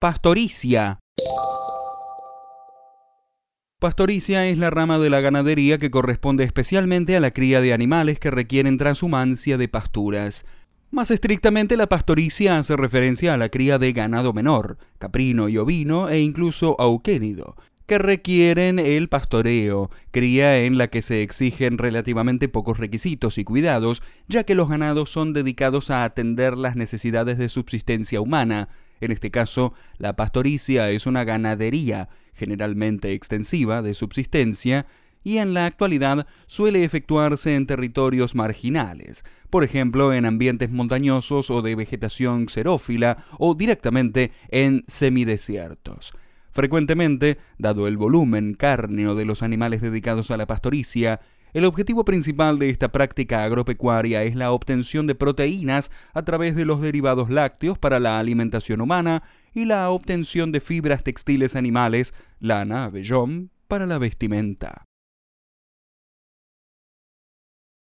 Pastoricia. Pastoricia es la rama de la ganadería que corresponde especialmente a la cría de animales que requieren transhumancia de pasturas. Más estrictamente, la pastoricia hace referencia a la cría de ganado menor, caprino y ovino e incluso auquénido, que requieren el pastoreo, cría en la que se exigen relativamente pocos requisitos y cuidados, ya que los ganados son dedicados a atender las necesidades de subsistencia humana. En este caso, la pastoricia es una ganadería, generalmente extensiva, de subsistencia, y en la actualidad suele efectuarse en territorios marginales, por ejemplo en ambientes montañosos o de vegetación xerófila o directamente en semidesiertos. Frecuentemente, dado el volumen cárneo de los animales dedicados a la pastoricia, el objetivo principal de esta práctica agropecuaria es la obtención de proteínas a través de los derivados lácteos para la alimentación humana y la obtención de fibras textiles animales, lana, vellón, para la vestimenta.